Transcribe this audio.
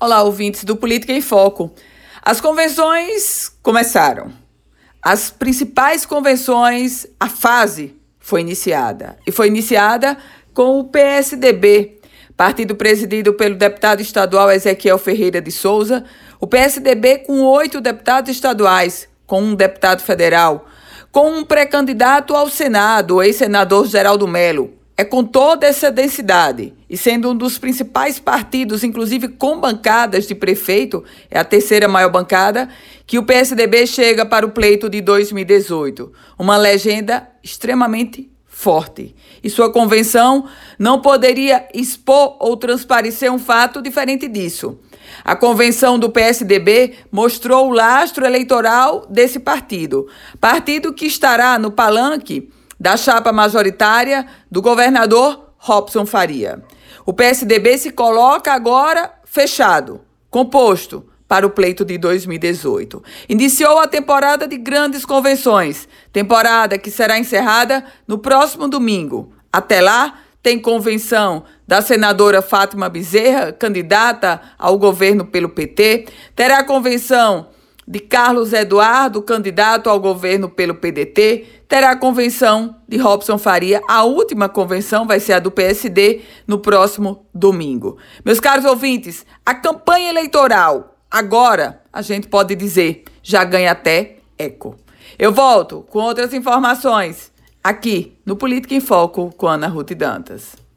Olá, ouvintes do Política em Foco. As convenções começaram. As principais convenções, a fase foi iniciada. E foi iniciada com o PSDB, partido presidido pelo deputado estadual Ezequiel Ferreira de Souza. O PSDB com oito deputados estaduais, com um deputado federal, com um pré-candidato ao Senado, ex-senador Geraldo Melo, é com toda essa densidade e sendo um dos principais partidos, inclusive com bancadas de prefeito, é a terceira maior bancada, que o PSDB chega para o pleito de 2018. Uma legenda extremamente forte. E sua convenção não poderia expor ou transparecer um fato diferente disso. A convenção do PSDB mostrou o lastro eleitoral desse partido. Partido que estará no palanque da chapa majoritária do governador Robson Faria. O PSDB se coloca agora fechado, composto para o pleito de 2018. Iniciou a temporada de grandes convenções, temporada que será encerrada no próximo domingo. Até lá, tem convenção da senadora Fátima Bezerra, candidata ao governo pelo PT, terá convenção de Carlos Eduardo, candidato ao governo pelo PDT, terá a convenção de Robson Faria. A última convenção vai ser a do PSD no próximo domingo. Meus caros ouvintes, a campanha eleitoral, agora, a gente pode dizer, já ganha até eco. Eu volto com outras informações aqui no Política em Foco com Ana Ruth Dantas.